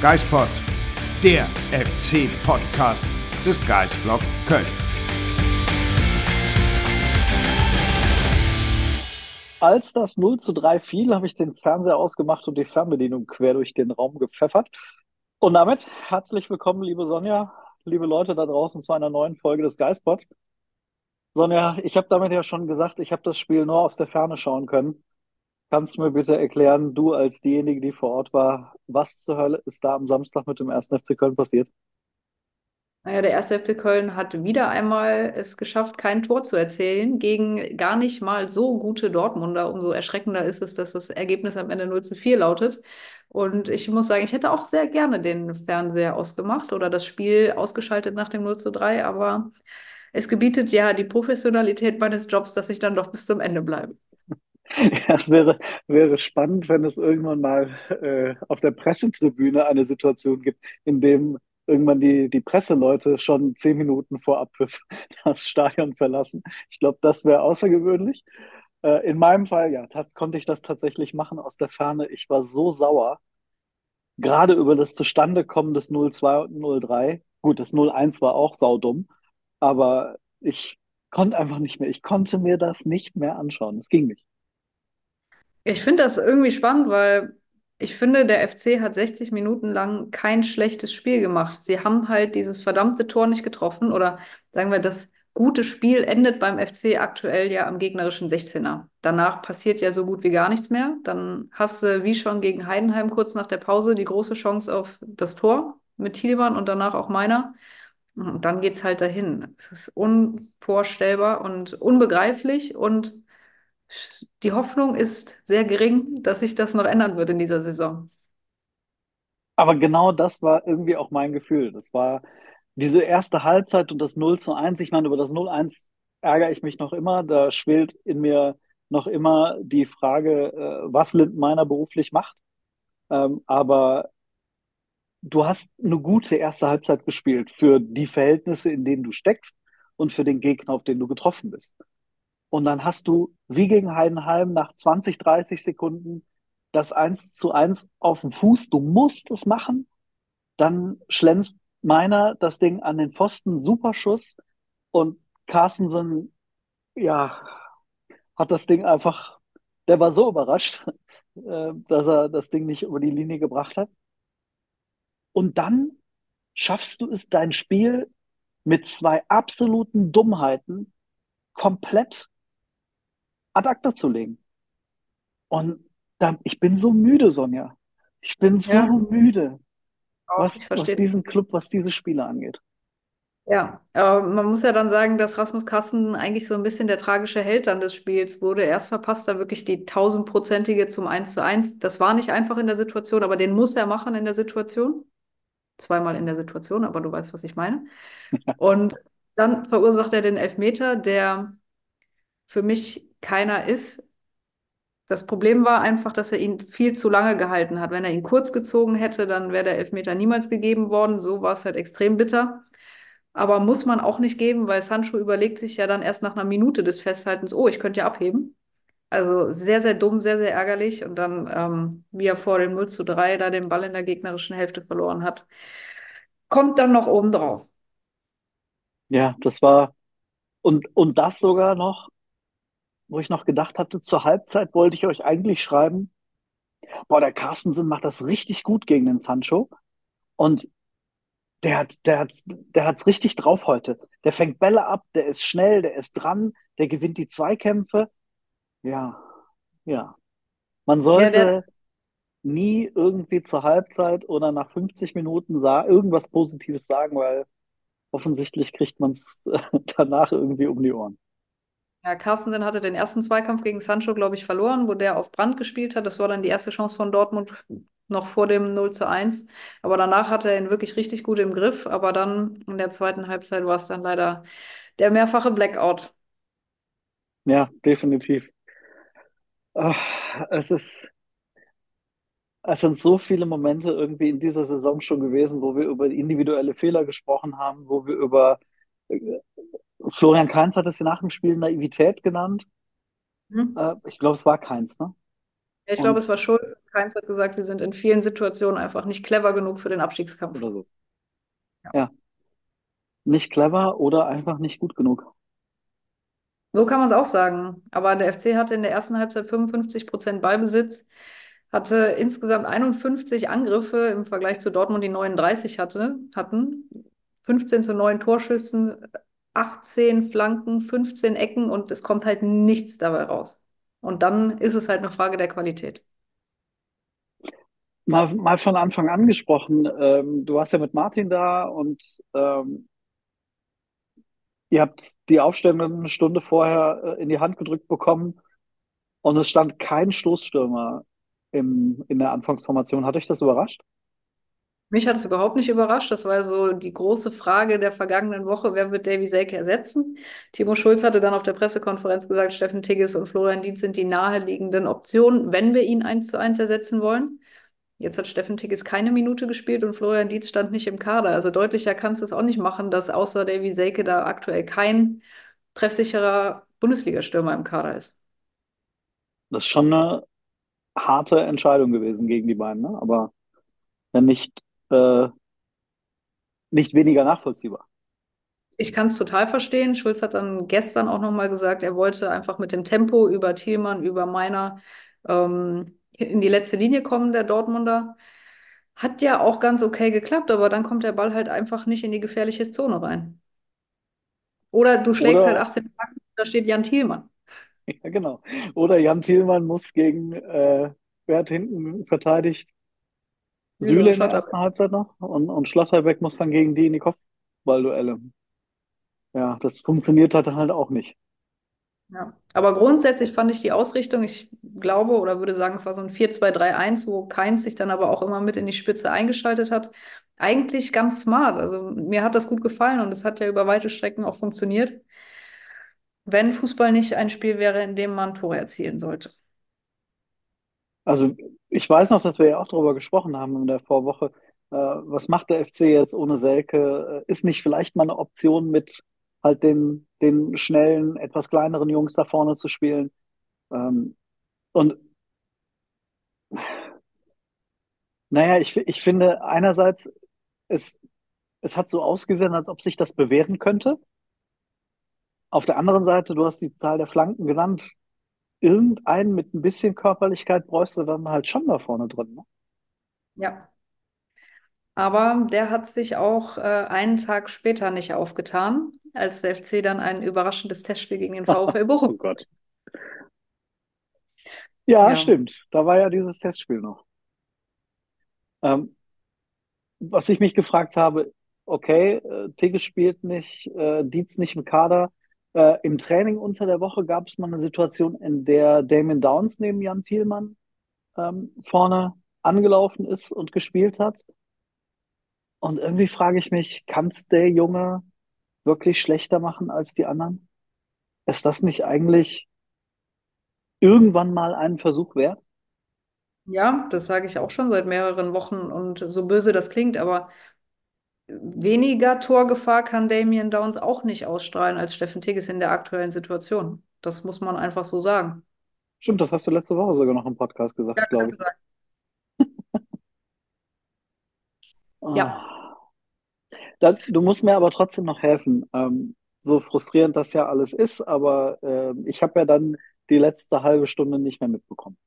Geispod, der FC-Podcast des Geisblog Köln. Als das 0 zu 3 fiel, habe ich den Fernseher ausgemacht und die Fernbedienung quer durch den Raum gepfeffert. Und damit herzlich willkommen, liebe Sonja, liebe Leute da draußen zu einer neuen Folge des Geistpod. Sonja, ich habe damit ja schon gesagt, ich habe das Spiel nur aus der Ferne schauen können. Kannst du mir bitte erklären, du als diejenige, die vor Ort war, was zur Hölle ist da am Samstag mit dem 1. FC Köln passiert? Naja, der 1. FC Köln hat wieder einmal es geschafft, kein Tor zu erzielen gegen gar nicht mal so gute Dortmunder. Umso erschreckender ist es, dass das Ergebnis am Ende 0 zu 4 lautet. Und ich muss sagen, ich hätte auch sehr gerne den Fernseher ausgemacht oder das Spiel ausgeschaltet nach dem 0 zu 3, aber es gebietet ja die Professionalität meines Jobs, dass ich dann doch bis zum Ende bleibe. Es wäre, wäre spannend, wenn es irgendwann mal äh, auf der Pressetribüne eine Situation gibt, in dem irgendwann die, die Presseleute schon zehn Minuten vor Abpfiff das Stadion verlassen. Ich glaube, das wäre außergewöhnlich. Äh, in meinem Fall, ja, konnte ich das tatsächlich machen aus der Ferne. Ich war so sauer, gerade über das Zustandekommen des 0-2 und 0-3. Gut, das 0-1 war auch saudumm, aber ich konnte einfach nicht mehr. Ich konnte mir das nicht mehr anschauen. Es ging nicht. Ich finde das irgendwie spannend, weil ich finde, der FC hat 60 Minuten lang kein schlechtes Spiel gemacht. Sie haben halt dieses verdammte Tor nicht getroffen oder sagen wir, das gute Spiel endet beim FC aktuell ja am gegnerischen 16er. Danach passiert ja so gut wie gar nichts mehr. Dann hast du, wie schon gegen Heidenheim kurz nach der Pause, die große Chance auf das Tor mit Thielmann und danach auch meiner. Und dann geht es halt dahin. Es ist unvorstellbar und unbegreiflich und die Hoffnung ist sehr gering, dass sich das noch ändern wird in dieser Saison. Aber genau das war irgendwie auch mein Gefühl. Das war diese erste Halbzeit und das 0 zu 1. Ich meine, über das 0-1 ärgere ich mich noch immer. Da schwillt in mir noch immer die Frage, äh, was Lindenmeiner beruflich macht. Ähm, aber du hast eine gute erste Halbzeit gespielt für die Verhältnisse, in denen du steckst und für den Gegner, auf den du getroffen bist. Und dann hast du, wie gegen Heidenheim, nach 20, 30 Sekunden das 1 zu 1 auf dem Fuß. Du musst es machen. Dann schlänzt meiner das Ding an den Pfosten, super Schuss. Und Carstensen, ja, hat das Ding einfach, der war so überrascht, äh, dass er das Ding nicht über die Linie gebracht hat. Und dann schaffst du es, dein Spiel mit zwei absoluten Dummheiten komplett ad acta zu legen. Und da, ich bin so müde, Sonja. Ich bin so Ja. müde, Auch, was, was diesen Club, was diese Spiele angeht. Ja, aber man muss ja dann sagen, dass Rasmus Carsten eigentlich so ein bisschen der tragische Held dann des Spiels wurde. Erst verpasst er wirklich die tausendprozentige zum 1 zu 1. Das war nicht einfach in der Situation, aber den muss er machen in der Situation. Zweimal in der Situation, aber du weißt, was ich meine. Und dann verursacht er den Elfmeter, der für mich keiner ist. Das Problem war einfach, dass er ihn viel zu lange gehalten hat. Wenn er ihn kurz gezogen hätte, dann wäre der Elfmeter niemals gegeben worden. So war es halt extrem bitter. Aber muss man auch nicht geben, weil Sancho überlegt sich ja dann erst nach einer Minute des Festhaltens, oh, ich könnte ja abheben. Also sehr, sehr dumm, sehr, sehr ärgerlich. Und dann, ähm, wie er vor dem 0 zu 3 da den Ball in der gegnerischen Hälfte verloren hat, kommt dann noch oben drauf. Ja, das war, und, und das sogar noch, wo ich noch gedacht hatte, zur Halbzeit wollte ich euch eigentlich schreiben, boah, der Carstensen macht das richtig gut gegen den Sancho. Und der hat, der hat's, der hat's richtig drauf heute. Der fängt Bälle ab, der ist schnell, der ist dran, der gewinnt die Zweikämpfe. Ja, ja. Man Ja, sollte der, nie irgendwie zur Halbzeit oder nach 50 Minuten irgendwas Positives sagen, weil offensichtlich kriegt man es danach irgendwie um die Ohren. Ja, Carsten hatte den ersten Zweikampf gegen Sancho, glaube ich, verloren, wo der auf Brand gespielt hat. Das war dann die erste Chance von Dortmund noch vor dem 0 zu 1. Aber danach hatte er ihn wirklich richtig gut im Griff. Aber dann in der zweiten Halbzeit war es dann leider der mehrfache Blackout. Ja, definitiv. Ach, es ist, es sind so viele Momente irgendwie in dieser Saison schon gewesen, wo wir über individuelle Fehler gesprochen haben, wo wir über äh, Florian Kainz hat es ja nach dem Spiel Naivität genannt. Äh, ich glaube, es war Kainz, ne? Ich Und- glaube, es war Schulz. Keins hat gesagt, wir sind in vielen Situationen einfach nicht clever genug für den Abstiegskampf. Oder so. Ja. Ja. Nicht clever oder einfach nicht gut genug. So kann man es auch sagen. Aber der FC hatte in der ersten Halbzeit 55 Prozent Ballbesitz, hatte insgesamt 51 Angriffe im Vergleich zu Dortmund, die 39 hatte, hatten. 15 zu 9 Torschüssen, 18 Flanken, 15 Ecken und es kommt halt nichts dabei raus. Und dann ist es halt eine Frage der Qualität. Mal, mal von Anfang an gesprochen. Ähm, du warst ja mit Martin da und ähm, ihr habt die Aufstellung eine Stunde vorher äh, in die Hand gedrückt bekommen und es stand kein Stoßstürmer im, in der Anfangsformation. Hat euch das überrascht? Mich hat es überhaupt nicht überrascht. Das war so die große Frage der vergangenen Woche, wer wird Davy Selke ersetzen? Timo Schulz hatte dann auf der Pressekonferenz gesagt, Steffen Tigges und Florian Dietz sind die naheliegenden Optionen, wenn wir ihn eins zu eins ersetzen wollen. Jetzt hat Steffen Tigges keine Minute gespielt und Florian Dietz stand nicht im Kader. Also deutlicher kannst du es auch nicht machen, dass außer Davy Selke da aktuell kein treffsicherer Bundesliga-Stürmer im Kader ist. Das ist schon eine harte Entscheidung gewesen gegen die beiden, ne? aber ja nicht, äh, nicht weniger nachvollziehbar. Ich kann es total verstehen. Schulz hat dann gestern auch nochmal gesagt, er wollte einfach mit dem Tempo über Thielmann, über Meiner ähm, in die letzte Linie kommen, der Dortmunder. Hat ja auch ganz okay geklappt, aber dann kommt der Ball halt einfach nicht in die gefährliche Zone rein. Oder du schlägst Oder- halt 18 Flanken, da steht Jan Thielmann. Ja, genau. Oder Jan Thielmann muss gegen, äh, wer hat hinten verteidigt? Süle in der ersten Halbzeit noch und, und Schlotterbeck muss dann gegen die in die Kopfballduelle. Ja, das funktioniert halt dann halt auch nicht. Ja. Aber grundsätzlich fand ich die Ausrichtung, ich glaube oder würde sagen, es war so ein 4-2-3-1, wo Keins sich dann aber auch immer mit in die Spitze eingeschaltet hat. Eigentlich ganz smart. Also mir hat das gut gefallen und es hat ja über weite Strecken auch funktioniert. Wenn Fußball nicht ein Spiel wäre, in dem man Tore erzielen sollte. Also ich weiß noch, dass wir ja auch darüber gesprochen haben in der Vorwoche. Äh, was macht der FC jetzt ohne Selke? Äh, Ist nicht vielleicht mal eine Option mit halt den, den schnellen, etwas kleineren Jungs da vorne zu spielen? Ähm, und naja, ich, ich finde einerseits, es, es hat so ausgesehen, als ob sich das bewähren könnte. Auf der anderen Seite, du hast die Zahl der Flanken genannt. Irgendeinen mit ein bisschen Körperlichkeit bräuchst du dann halt schon da vorne drin. Ne? Ja. Aber der hat sich auch äh, einen Tag später nicht aufgetan, als der FC dann ein überraschendes Testspiel gegen den VfL Oh Bochum. Gott. Ja, Ja. stimmt. Da war ja dieses Testspiel noch. Ähm, was ich mich gefragt habe, okay, äh, Tigges spielt nicht, äh, Dietz nicht im Kader. Äh, im Training unter der Woche gab es mal eine Situation, in der Damon Downs neben Jan Thielmann ähm, vorne angelaufen ist und gespielt hat. Und irgendwie frage ich mich, kann es der Junge wirklich schlechter machen als die anderen? Ist das nicht eigentlich irgendwann mal einen Versuch wert? Ja, das sage ich auch schon seit mehreren Wochen und so böse das klingt, aber weniger Torgefahr kann Damian Downs auch nicht ausstrahlen als Steffen Tigges in der aktuellen Situation. Das muss man einfach so sagen. Stimmt, das hast du letzte Woche sogar noch im Podcast gesagt, Ja, glaube ich. Ah. Ja. Da, du musst mir aber trotzdem noch helfen. Ähm, so frustrierend das ja alles ist, aber ähm, ich habe ja dann die letzte halbe Stunde nicht mehr mitbekommen.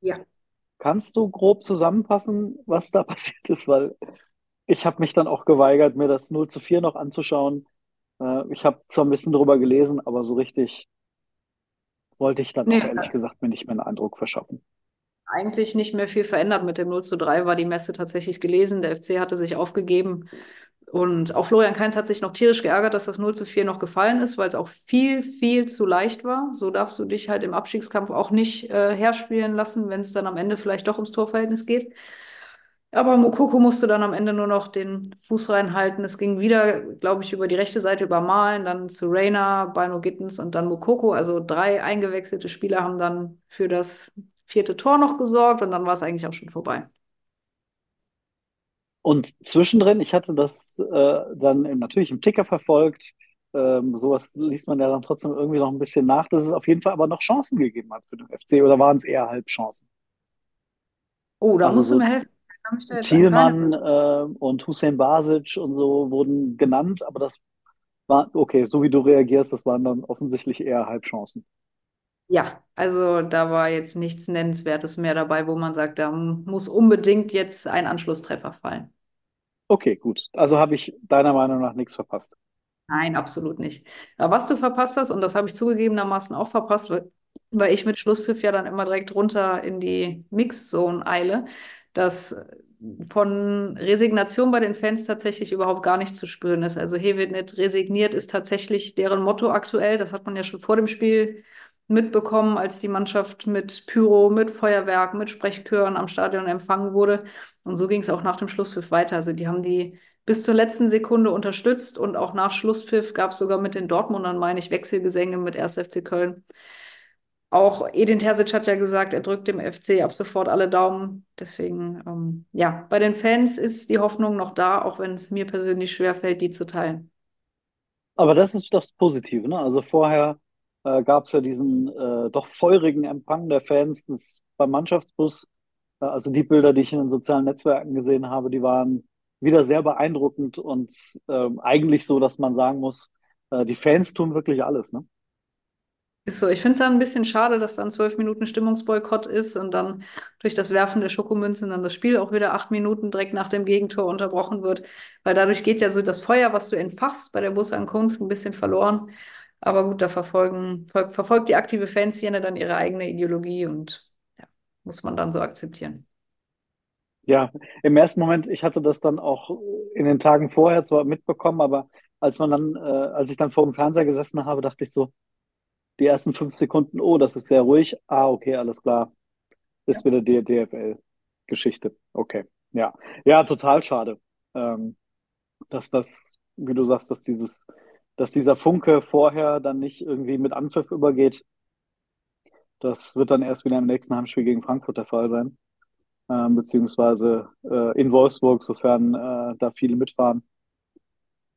Ja. Kannst du grob zusammenfassen, was da passiert ist? Weil ich habe mich dann auch geweigert, mir das 0 zu 4 noch anzuschauen. Äh, ich habe zwar ein bisschen drüber gelesen, aber so richtig wollte ich dann Nee. auch ehrlich gesagt mir nicht mehr einen Eindruck verschaffen. Eigentlich nicht mehr viel verändert mit dem 0 zu 3, war die Messe tatsächlich gelesen. Der FC hatte sich aufgegeben. Und auch Florian Kainz hat sich noch tierisch geärgert, dass das 0 zu 4 noch gefallen ist, weil es auch viel, viel zu leicht war. So darfst du dich halt im Abstiegskampf auch nicht äh, herspielen lassen, wenn es dann am Ende vielleicht doch ums Torverhältnis geht. Aber Mokoko musste dann am Ende nur noch den Fuß reinhalten. Es ging wieder, glaube ich, über die rechte Seite über Malen, dann zu Reina, Bino Gittens und dann Mokoko. Also drei eingewechselte Spieler haben dann für das vierte Tor noch gesorgt und dann war es eigentlich auch schon vorbei. Und zwischendrin, ich hatte das äh, dann natürlich im Ticker verfolgt. Ähm, sowas liest man ja dann trotzdem irgendwie noch ein bisschen nach, dass es auf jeden Fall aber noch Chancen gegeben hat für den FC oder waren es eher Halbchancen? Oh, da Also musst du so mir helfen. Thielmann äh, und Hussein Basic und so wurden genannt, aber das war, okay, so wie du reagierst, das waren dann offensichtlich eher Halbchancen. Ja, also da war jetzt nichts Nennenswertes mehr dabei, wo man sagt, da muss unbedingt jetzt ein Anschlusstreffer fallen. Okay, gut. Also habe ich deiner Meinung nach nichts verpasst. Nein, absolut nicht. Aber was du verpasst hast, und das habe ich zugegebenermaßen auch verpasst, weil ich mit Schlusspfiff ja dann immer direkt runter in die Mixzone eile, dass von Resignation bei den Fans tatsächlich überhaupt gar nicht zu spüren ist. Also hier wird nicht resigniert, ist tatsächlich deren Motto aktuell. Das hat man ja schon vor dem Spiel mitbekommen, als die Mannschaft mit Pyro, mit Feuerwerk, mit Sprechchören am Stadion empfangen wurde. Und so ging es auch nach dem Schlusspfiff weiter. Also die haben die bis zur letzten Sekunde unterstützt und auch nach Schlusspfiff gab es sogar mit den Dortmundern, meine ich, Wechselgesänge mit 1. FC Köln. Auch Edin Terzic hat ja gesagt, er drückt dem FC ab sofort alle Daumen. Deswegen, ähm, ja, bei den Fans ist die Hoffnung noch da, auch wenn es mir persönlich schwerfällt, die zu teilen. Aber das ist das Positive, ne? Also vorher äh, gab es ja diesen äh, doch feurigen Empfang der Fans das, beim Mannschaftsbus. Äh, also die Bilder, die ich in den sozialen Netzwerken gesehen habe, die waren wieder sehr beeindruckend und ähm, eigentlich so, dass man sagen muss, äh, die Fans tun wirklich alles, ne? Ist so. Ich finde es dann ein bisschen schade, dass dann zwölf Minuten Stimmungsboykott ist und dann durch das Werfen der Schokomünzen dann das Spiel auch wieder acht Minuten direkt nach dem Gegentor unterbrochen wird, weil dadurch geht ja so das Feuer, was du entfachst bei der Busankunft, ein bisschen verloren. Aber gut, da verfolgen, ver verfolgt die aktive Fanszene dann ihre eigene Ideologie und ja, muss man dann so akzeptieren. Ja, im ersten Moment, ich hatte das dann auch in den Tagen vorher zwar mitbekommen, aber als man dann, äh, als ich dann vor dem Fernseher gesessen habe, dachte ich so, die ersten fünf Sekunden, oh, das ist sehr ruhig. Ah, okay, alles klar. Ist wieder die DFL-Geschichte. Okay, ja. Ja, total schade, ähm, dass das, wie du sagst, dass dieses, dass dieser Funke vorher dann nicht irgendwie mit Anpfiff übergeht. Das wird dann erst wieder im nächsten Heimspiel gegen Frankfurt der Fall sein. Ähm, beziehungsweise äh, in Wolfsburg, sofern äh, da viele mitfahren.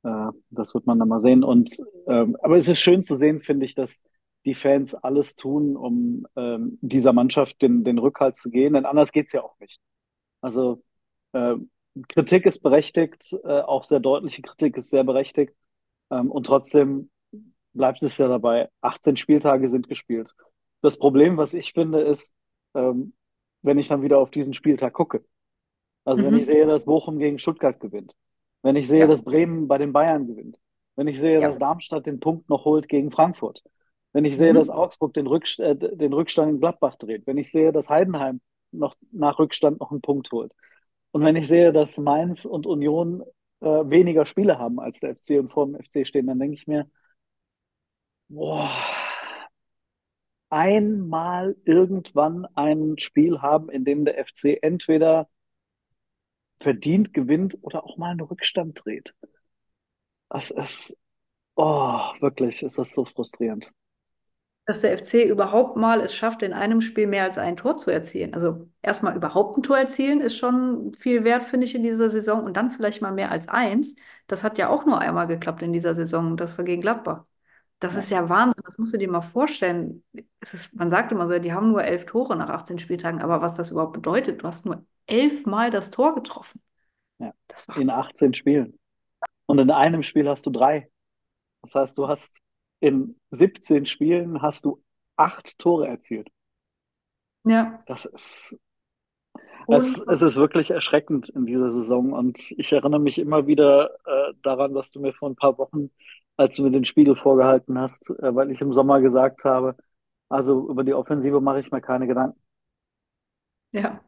Äh, das wird man dann mal sehen. Und ähm, aber es ist schön zu sehen, finde ich, dass die Fans alles tun, um ähm, dieser Mannschaft den, den Rückhalt zu gehen, denn anders geht's ja auch nicht. Also äh, Kritik ist berechtigt, äh, auch sehr deutliche Kritik ist sehr berechtigt. Ähm, und trotzdem bleibt es ja dabei, 18 Spieltage sind gespielt. Das Problem, was ich finde, ist, ähm, wenn ich dann wieder auf diesen Spieltag gucke. Also wenn ich Mhm. sehe, dass Bochum gegen Stuttgart gewinnt, wenn ich sehe, Ja, dass Bremen bei den Bayern gewinnt, wenn ich sehe, dass ja. Darmstadt den Punkt noch holt gegen Frankfurt, wenn ich sehe, dass Mhm. Augsburg den, Rückst äh, den Rückstand in Gladbach dreht, wenn ich sehe, dass Heidenheim noch nach Rückstand noch einen Punkt holt und wenn ich sehe, dass Mainz und Union äh, weniger Spiele haben als der FC und vor dem FC stehen, dann denke ich mir, boah, einmal irgendwann ein Spiel haben, in dem der FC entweder verdient gewinnt oder auch mal einen Rückstand dreht. Das ist, oh, wirklich, ist das so frustrierend. Dass der FC überhaupt mal es schafft, in einem Spiel mehr als ein Tor zu erzielen. Also erstmal überhaupt ein Tor erzielen ist schon viel wert, finde ich, in dieser Saison. Und dann vielleicht mal mehr als eins. Das hat ja auch nur einmal geklappt in dieser Saison. Das war gegen Gladbach. Das Ja. ist ja Wahnsinn. Das musst du dir mal vorstellen. Es ist, man sagt immer so, die haben nur elf Tore nach 18 Spieltagen. Aber was das überhaupt bedeutet, du hast nur elfmal das Tor getroffen. Ja. Das war In 18 Spielen. Und in einem Spiel hast du drei. Das heißt, du hast in 17 Spielen hast du acht Tore erzielt. ja Das ist, es, es ist wirklich erschreckend in dieser Saison. Und ich erinnere mich immer wieder äh, daran, was du mir vor ein paar Wochen, als du mir den Spiegel vorgehalten hast, äh, weil ich im Sommer gesagt habe, also über die Offensive mache ich mir keine Gedanken. ja.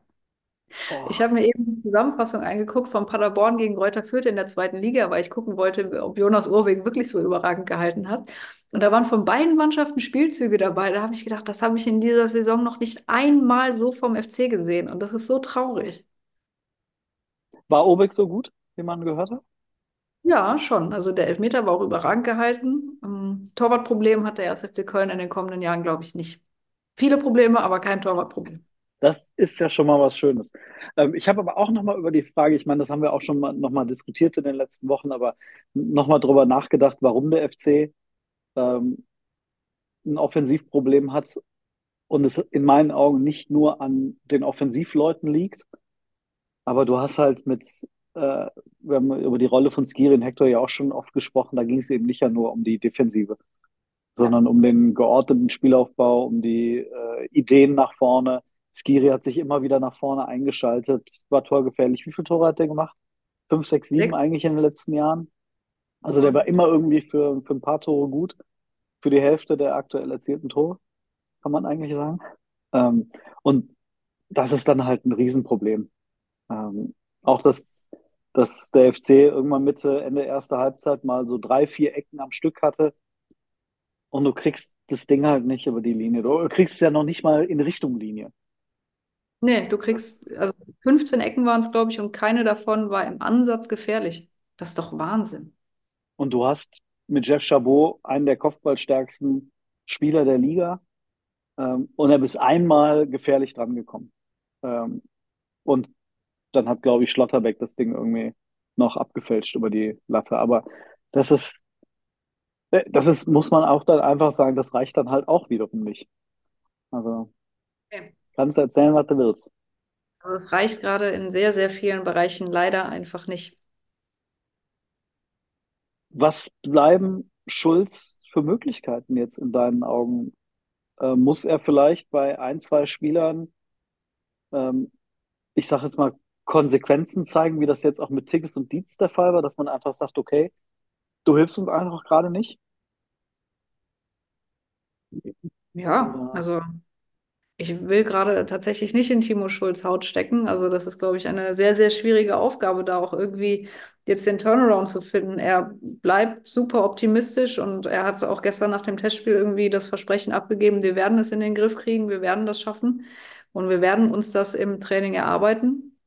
Oh. Ich habe mir eben die Zusammenfassung angeguckt von Paderborn gegen Greuther Fürth in der zweiten Liga, weil ich gucken wollte, ob Jonas Urweg wirklich so überragend gehalten hat. Und da waren von beiden Mannschaften Spielzüge dabei. Da habe ich gedacht, das habe ich in dieser Saison noch nicht einmal so vom FC gesehen. Und das ist so traurig. War Obek so gut, wie man gehört hat? Ja, schon. Also der Elfmeter war auch überragend gehalten. Ähm, Torwartproblem hat der 1. FC Köln in den kommenden Jahren, glaube ich, nicht. Viele Probleme, aber kein Torwartproblem. Das ist ja schon mal was Schönes. Ähm, ich habe aber auch noch mal über die Frage, ich meine, das haben wir auch schon mal noch mal diskutiert in den letzten Wochen, aber noch mal drüber nachgedacht, warum der FC ähm, ein Offensivproblem hat und es in meinen Augen nicht nur an den Offensivleuten liegt, aber du hast halt mit, äh, wir haben über die Rolle von Skiri und Hector ja auch schon oft gesprochen, da ging es eben nicht ja nur um die Defensive, sondern um den geordneten Spielaufbau, um die äh, Ideen nach vorne. Skiri hat sich immer wieder nach vorne eingeschaltet, war torgefährlich. Wie viele Tore hat der gemacht? Fünf, sechs, sieben Sechs. eigentlich in den letzten Jahren. Also der war immer irgendwie für, für ein paar Tore gut, für die Hälfte der aktuell erzielten Tore, kann man eigentlich sagen. Ähm, und das ist dann halt ein Riesenproblem. Ähm, auch dass, dass der FC irgendwann Mitte, Ende erster Halbzeit mal so drei, vier Ecken am Stück hatte und du kriegst das Ding halt nicht über die Linie. Du kriegst es ja noch nicht mal in Richtung Linie. Nee, du kriegst, also 15 Ecken waren es, glaube ich, und keine davon war im Ansatz gefährlich. Das ist doch Wahnsinn. Und du hast mit Jeff Chabot einen der kopfballstärksten Spieler der Liga. Ähm, und er ist einmal gefährlich drangekommen. Ähm, und dann hat, glaube ich, Schlotterbeck das Ding irgendwie noch abgefälscht über die Latte. Aber das ist, äh, das ist, muss man auch dann einfach sagen, das reicht dann halt auch wiederum nicht. Also. Kannst du erzählen, was du willst. Also es reicht gerade in sehr, sehr vielen Bereichen leider einfach nicht. Was bleiben Schulz für Möglichkeiten jetzt in deinen Augen? Äh, muss er vielleicht bei ein, zwei Spielern, ähm, ich sage jetzt mal, Konsequenzen zeigen, wie das jetzt auch mit Tigges und Dietz der Fall war, dass man einfach sagt, okay, du hilfst uns einfach gerade nicht? Ja, also ich will gerade tatsächlich nicht in Timo Schulz Haut stecken. Also das ist, glaube ich, eine sehr, sehr schwierige Aufgabe, da auch irgendwie jetzt den Turnaround zu finden. Er bleibt super optimistisch und er hat auch gestern nach dem Testspiel irgendwie das Versprechen abgegeben, wir werden es in den Griff kriegen, wir werden das schaffen und wir werden uns das im Training erarbeiten.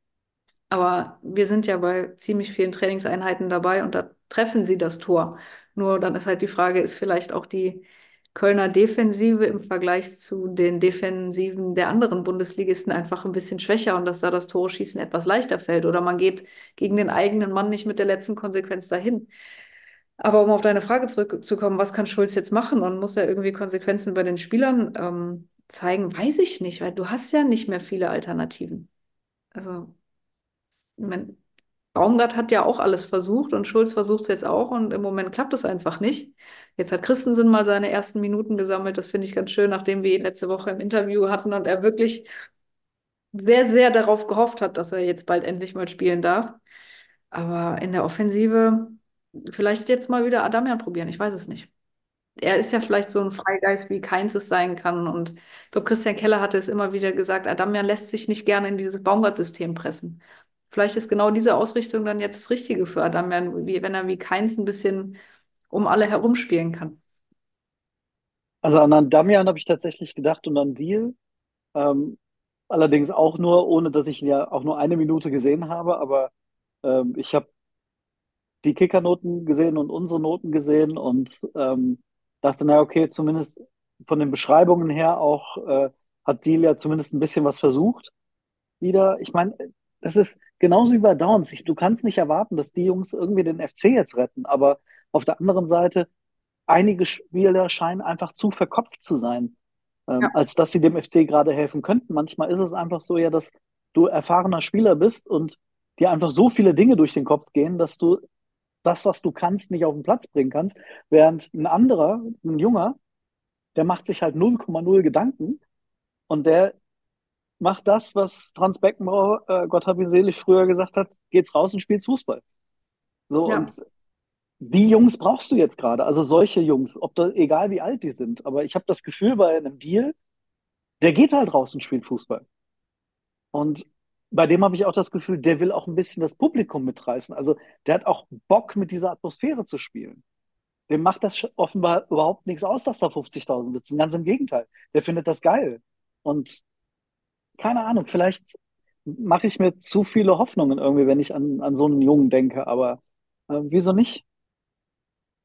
Aber wir sind ja bei ziemlich vielen Trainingseinheiten dabei und da treffen sie das Tor. Nur dann ist halt die Frage, ist vielleicht auch die Kölner Defensive im Vergleich zu den Defensiven der anderen Bundesligisten einfach ein bisschen schwächer und dass da das Tore schießen etwas leichter fällt oder man geht gegen den eigenen Mann nicht mit der letzten Konsequenz dahin. Aber um auf deine Frage zurückzukommen, was kann Schulz jetzt machen und muss er irgendwie Konsequenzen bei den Spielern ähm, zeigen, weiß ich nicht, weil du hast ja nicht mehr viele Alternativen. Also ich mein, Baumgart hat ja auch alles versucht und Schulz versucht es jetzt auch und im Moment klappt es einfach nicht. Jetzt hat Christensen mal seine ersten Minuten gesammelt. Das finde ich ganz schön, nachdem wir ihn letzte Woche im Interview hatten und er wirklich sehr, sehr darauf gehofft hat, dass er jetzt bald endlich mal spielen darf. Aber in der Offensive vielleicht jetzt mal wieder Adamian probieren. Ich weiß es nicht. Er ist ja vielleicht so ein Freigeist, wie keins es sein kann. Und ich glaube, Christian Keller hatte es immer wieder gesagt, Adamian lässt sich nicht gerne in dieses Baumgart-System pressen. Vielleicht ist genau diese Ausrichtung dann jetzt das Richtige für wie, wenn er wie keins ein bisschen um alle herumspielen kann. Also an Damian habe ich tatsächlich gedacht und an Deal. Ähm, allerdings auch nur, ohne dass ich ihn ja auch nur eine Minute gesehen habe, aber ähm, ich habe die Kickernoten gesehen und unsere Noten gesehen und ähm, dachte, na okay, zumindest von den Beschreibungen her auch äh, hat Deal ja zumindest ein bisschen was versucht. Wieder, ich meine, das ist genauso wie bei Downs. Ich, du kannst nicht erwarten, dass die Jungs irgendwie den FC jetzt retten, aber auf der anderen Seite, einige Spieler scheinen einfach zu verkopft zu sein, ähm, Ja. als dass sie dem FC gerade helfen könnten. Manchmal ist es einfach so ja, dass du erfahrener Spieler bist und dir einfach so viele Dinge durch den Kopf gehen, dass du das, was du kannst, nicht auf den Platz bringen kannst, während ein anderer, ein Junger, der macht sich halt 0,0 Gedanken und der macht das, was Franz Beckenbauer, äh, Gott hab ihn selig, früher gesagt hat, geht's raus und spielst Fußball. So, Ja. und die Jungs brauchst du jetzt gerade, also solche Jungs, ob da, egal wie alt die sind. Aber ich habe das Gefühl bei einem Deal, der geht halt raus und spielt Fußball. Und bei dem habe ich auch das Gefühl, der will auch ein bisschen das Publikum mitreißen. Also der hat auch Bock, mit dieser Atmosphäre zu spielen. Dem macht das offenbar überhaupt nichts aus, dass da 50.000 sitzen. Ganz im Gegenteil. Der findet das geil. Und keine Ahnung, vielleicht mache ich mir zu viele Hoffnungen irgendwie, wenn ich an, an so einen Jungen denke. Aber äh, wieso nicht?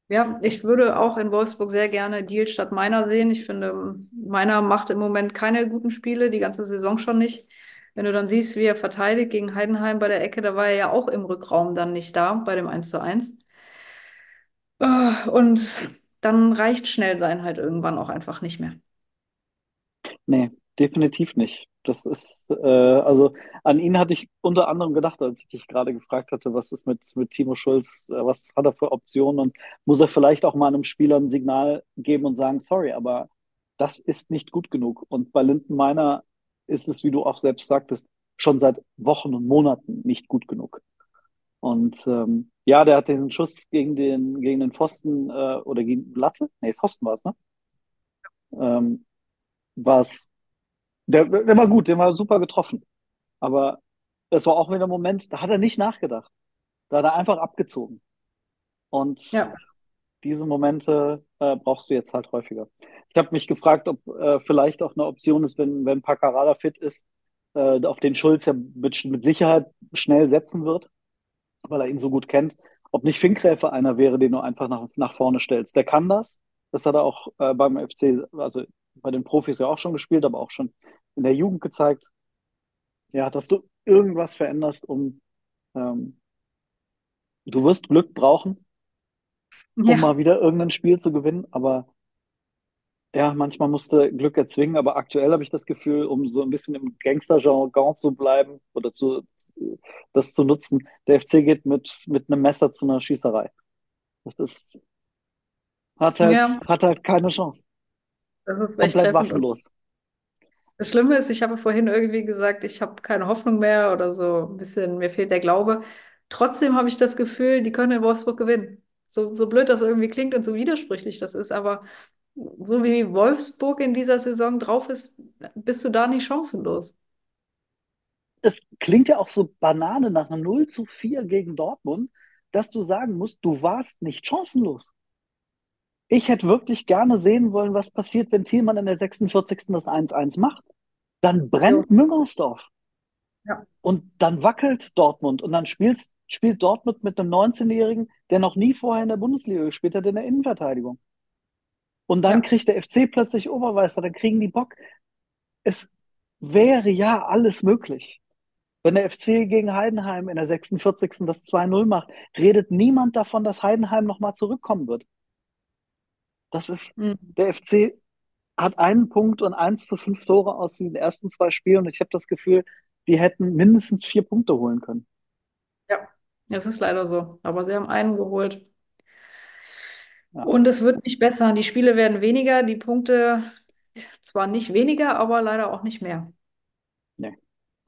Ja, ich würde auch in Wolfsburg sehr gerne Deal statt Meiner sehen. Ich finde, Meiner macht im Moment keine guten Spiele, die ganze Saison schon nicht. Wenn du dann siehst, wie er verteidigt gegen Heidenheim bei der Ecke, da war er ja auch im Rückraum dann nicht da bei dem 1 zu 1. Äh, und dann reicht schnell sein halt irgendwann auch einfach nicht mehr. Nee, definitiv nicht. Das ist, äh, also an ihn hatte ich unter anderem gedacht, als ich dich gerade gefragt hatte, was ist mit, mit Timo Schulz, äh, was hat er für Optionen und muss er vielleicht auch mal einem Spieler ein Signal geben und sagen, sorry, aber das ist nicht gut genug. Und bei Linden Meiner ist es, wie du auch selbst sagtest, schon seit Wochen und Monaten nicht gut genug. Und ähm, ja, der hat den Schuss gegen den, gegen den Pfosten äh, oder gegen Latte? Nee, Pfosten war es, ne? Ähm, war es der, der war gut, der war super getroffen. Aber das war auch wieder ein Moment, da hat er nicht nachgedacht. Da hat er einfach abgezogen. Und Ja. diese Momente äh, brauchst du jetzt halt häufiger. Ich habe mich gefragt, ob äh, vielleicht auch eine Option ist, wenn, wenn Paccarada fit ist, äh, auf den Schulz ja mit, mit Sicherheit schnell setzen wird, weil er ihn so gut kennt, ob nicht Finkgräfe einer wäre, den du einfach nach, nach vorne stellst. Der kann das. Das hat er auch äh, beim FC, also bei den Profis ja auch schon gespielt, aber auch schon in der Jugend gezeigt. Ja, dass du irgendwas veränderst, um ähm, du wirst Glück brauchen, um Ja. mal wieder irgendein Spiel zu gewinnen, aber ja, manchmal musste Glück erzwingen, aber aktuell habe ich das Gefühl, um so ein bisschen im Gangster-Jargon zu bleiben oder zu, das zu nutzen, der FC geht mit, mit einem Messer zu einer Schießerei. Das ist, hat halt, Ja, hat halt keine Chance. Das ist Komplett treffend. Das Schlimme ist, ich habe vorhin irgendwie gesagt, ich habe keine Hoffnung mehr oder so ein bisschen, mir fehlt der Glaube. Trotzdem habe ich das Gefühl, die können in Wolfsburg gewinnen. So, so blöd das irgendwie klingt und so widersprüchlich das ist, aber so wie Wolfsburg in dieser Saison drauf ist, bist du da nicht chancenlos. Es klingt ja auch so Banane nach einem 0 zu 4 gegen Dortmund, dass du sagen musst, du warst nicht chancenlos. Ich hätte wirklich gerne sehen wollen, was passiert, wenn Thielmann in der 46. das 1-1 macht. Dann brennt Müngersdorf ja. und dann wackelt Dortmund und dann spielt, spielt Dortmund mit einem 19-Jährigen, der noch nie vorher in der Bundesliga gespielt hat, in der Innenverteidigung. Und dann Ja. kriegt der FC plötzlich Obermeister, dann kriegen die Bock. Es wäre ja alles möglich. Wenn der FC gegen Heidenheim in der 46. das 2-0 macht, redet niemand davon, dass Heidenheim nochmal zurückkommen wird. Das ist, Mhm. der FC hat einen Punkt und eins zu fünf Tore aus diesen ersten zwei Spielen und ich habe das Gefühl, die hätten mindestens vier Punkte holen können. Ja, es ist leider so. Aber sie haben einen geholt. Ja, Und es wird nicht besser. Die Spiele werden weniger, die Punkte zwar nicht weniger, aber leider auch nicht mehr. nee,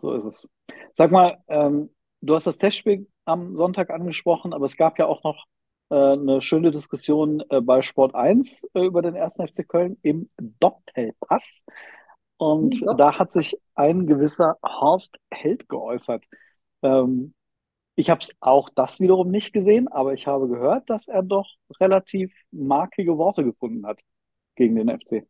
so ist es. Sag mal, ähm, du hast das Testspiel am Sonntag angesprochen, aber es gab ja auch noch eine schöne Diskussion äh, bei Sport 1 äh, über den 1. FC Köln im Doppelpass. Und doch. da hat sich ein gewisser Horst Held geäußert. Ähm, ich habe auch das wiederum nicht gesehen, aber ich habe gehört, dass er doch relativ markige Worte gefunden hat gegen den FC.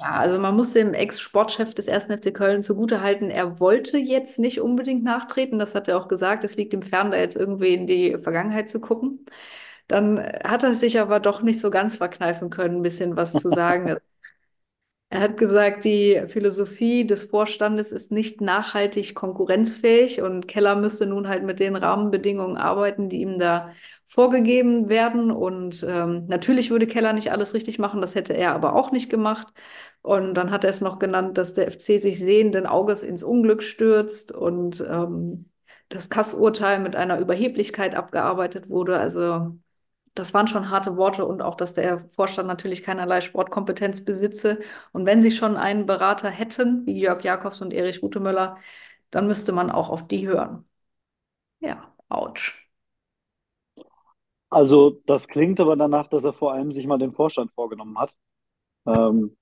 Ja, also man muss dem Ex-Sportchef des 1. FC Köln zugutehalten, er wollte jetzt nicht unbedingt nachtreten, das hat er auch gesagt, es liegt ihm fern, da jetzt irgendwie in die Vergangenheit zu gucken. Dann hat er sich aber doch nicht so ganz verkneifen können, ein bisschen was zu sagen. Er hat gesagt, die Philosophie des Vorstandes ist nicht nachhaltig konkurrenzfähig und Keller müsste nun halt mit den Rahmenbedingungen arbeiten, die ihm da vorgegeben werden. Und ähm, natürlich würde Keller nicht alles richtig machen, das hätte er aber auch nicht gemacht. Und dann hat er es noch genannt, dass der FC sich sehenden Auges ins Unglück stürzt und ähm, das Kass-Urteil mit einer Überheblichkeit abgearbeitet wurde. Also das waren schon harte Worte und auch, dass der Vorstand natürlich keinerlei Sportkompetenz besitze. Und wenn sie schon einen Berater hätten, wie Jörg Jakobs und Erich Rutemöller, dann müsste man auch auf die hören. Ja, ouch. Also das klingt aber danach, dass er vor allem sich mal den Vorstand vorgenommen hat ähm,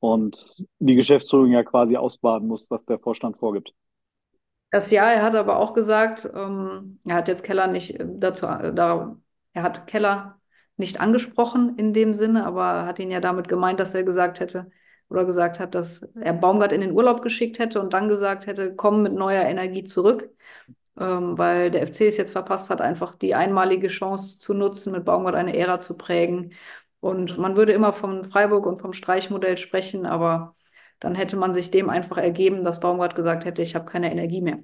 und die Geschäftsführung ja quasi ausbaden muss, was der Vorstand vorgibt. Das ja, er hat aber auch gesagt, ähm, er hat jetzt Keller nicht äh, dazu, äh, da, er hat Keller nicht angesprochen in dem Sinne, aber hat ihn ja damit gemeint, dass er gesagt hätte oder gesagt hat, dass er Baumgart in den Urlaub geschickt hätte und dann gesagt hätte, komm mit neuer Energie zurück, ähm, weil der FC es jetzt verpasst hat, einfach die einmalige Chance zu nutzen, mit Baumgart eine Ära zu prägen. Und man würde immer vom Freiburg und vom Streichmodell sprechen, aber dann hätte man sich dem einfach ergeben, dass Baumgart gesagt hätte, ich habe keine Energie mehr.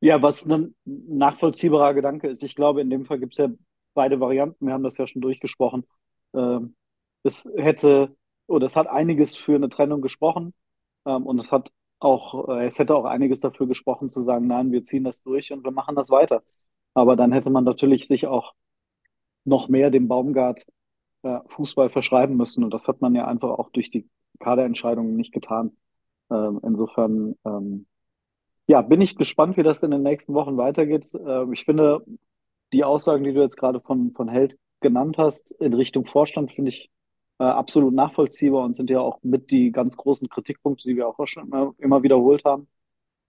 Ja, was ein nachvollziehbarer Gedanke ist. Ich glaube, in dem Fall gibt es ja beide Varianten. Wir haben das ja schon durchgesprochen. Ähm, es hätte oder es hat einiges für eine Trennung gesprochen ähm, und es hat auch, äh, es hätte auch einiges dafür gesprochen zu sagen, nein, wir ziehen das durch und wir machen das weiter. Aber dann hätte man natürlich sich auch noch mehr dem Baumgart äh, Fußball verschreiben müssen. Und das hat man ja einfach auch durch die Kaderentscheidungen nicht getan. Ähm, insofern, ähm, ja, bin ich gespannt, wie das in den nächsten Wochen weitergeht. Ähm, ich finde, die Aussagen, die du jetzt gerade von, von Held genannt hast, in Richtung Vorstand, finde ich äh, absolut nachvollziehbar und sind ja auch mit die ganz großen Kritikpunkte, die wir auch schon immer, immer wiederholt haben.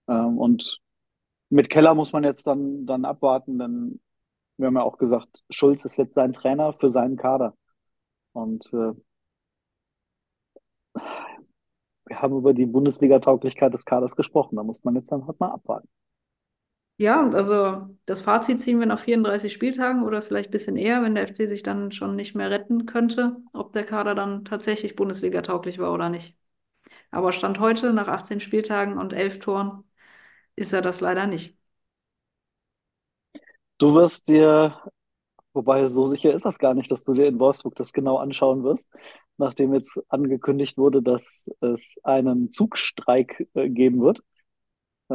Ähm, und mit Keller muss man jetzt dann, dann abwarten, denn wir haben ja auch gesagt, Schulz ist jetzt sein Trainer für seinen Kader. Und äh, wir haben über die Bundesliga-Tauglichkeit des Kaders gesprochen. Da muss man jetzt dann halt mal abwarten. Ja, also das Fazit ziehen wir nach 34 Spieltagen oder vielleicht ein bisschen eher, wenn der FC sich dann schon nicht mehr retten könnte, ob der Kader dann tatsächlich Bundesliga-tauglich war oder nicht. Aber Stand heute, nach 18 Spieltagen und 11 Toren, ist er das leider nicht. Du wirst dir, wobei so sicher ist das gar nicht, dass du dir in Wolfsburg das genau anschauen wirst, nachdem jetzt angekündigt wurde, dass es einen Zugstreik äh, geben wird.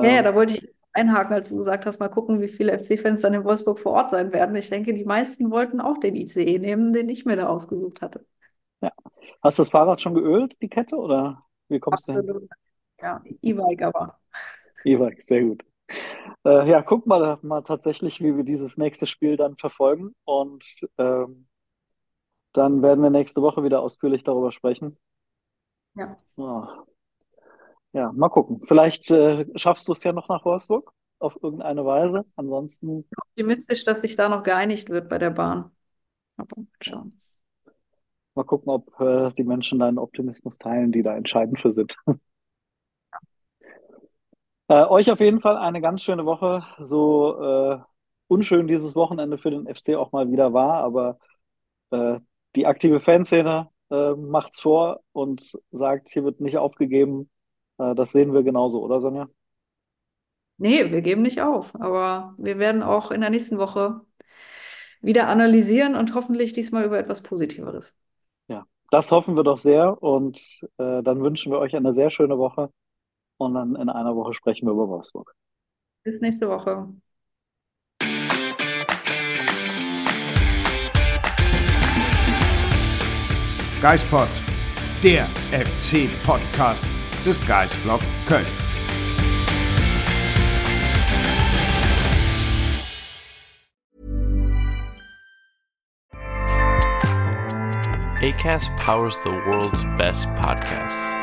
Ja, ja, ähm, da wollte ich einhaken, als du gesagt hast, mal gucken, wie viele FC-Fans dann in Wolfsburg vor Ort sein werden. Ich denke, die meisten wollten auch den ICE nehmen, den ich mir da ausgesucht hatte. Ja. Hast du das Fahrrad schon geölt, die Kette, oder wie kommst Absolut. du hin? Ja, E-Bike aber. E-Bike, sehr gut. Äh, ja, guck mal, mal tatsächlich, wie wir dieses nächste Spiel dann verfolgen. Und ähm, dann werden wir nächste Woche wieder ausführlich darüber sprechen. Ja. Oh. Ja, mal gucken. Vielleicht äh, schaffst du es ja noch nach Wolfsburg auf irgendeine Weise. Ansonsten. Optimistisch, dass sich da noch geeinigt wird bei der Bahn. Aber schauen. Mal gucken, ob äh, die Menschen deinen Optimismus teilen, die da entscheidend für sind. Äh, euch auf jeden Fall eine ganz schöne Woche. So äh, unschön dieses Wochenende für den FC auch mal wieder war, aber äh, die aktive Fanszene äh, macht's vor und sagt, hier wird nicht aufgegeben. Äh, das sehen wir genauso, oder Sonja? Nee, wir geben nicht auf, aber wir werden auch in der nächsten Woche wieder analysieren und hoffentlich diesmal über etwas Positiveres. Ja, das hoffen wir doch sehr und äh, dann wünschen wir euch eine sehr schöne Woche und dann in einer Woche sprechen wir über Wolfsburg. Bis nächste Woche. Geispod, der FC-Podcast des Geistblog Köln. ACAST powers the world's best podcasts.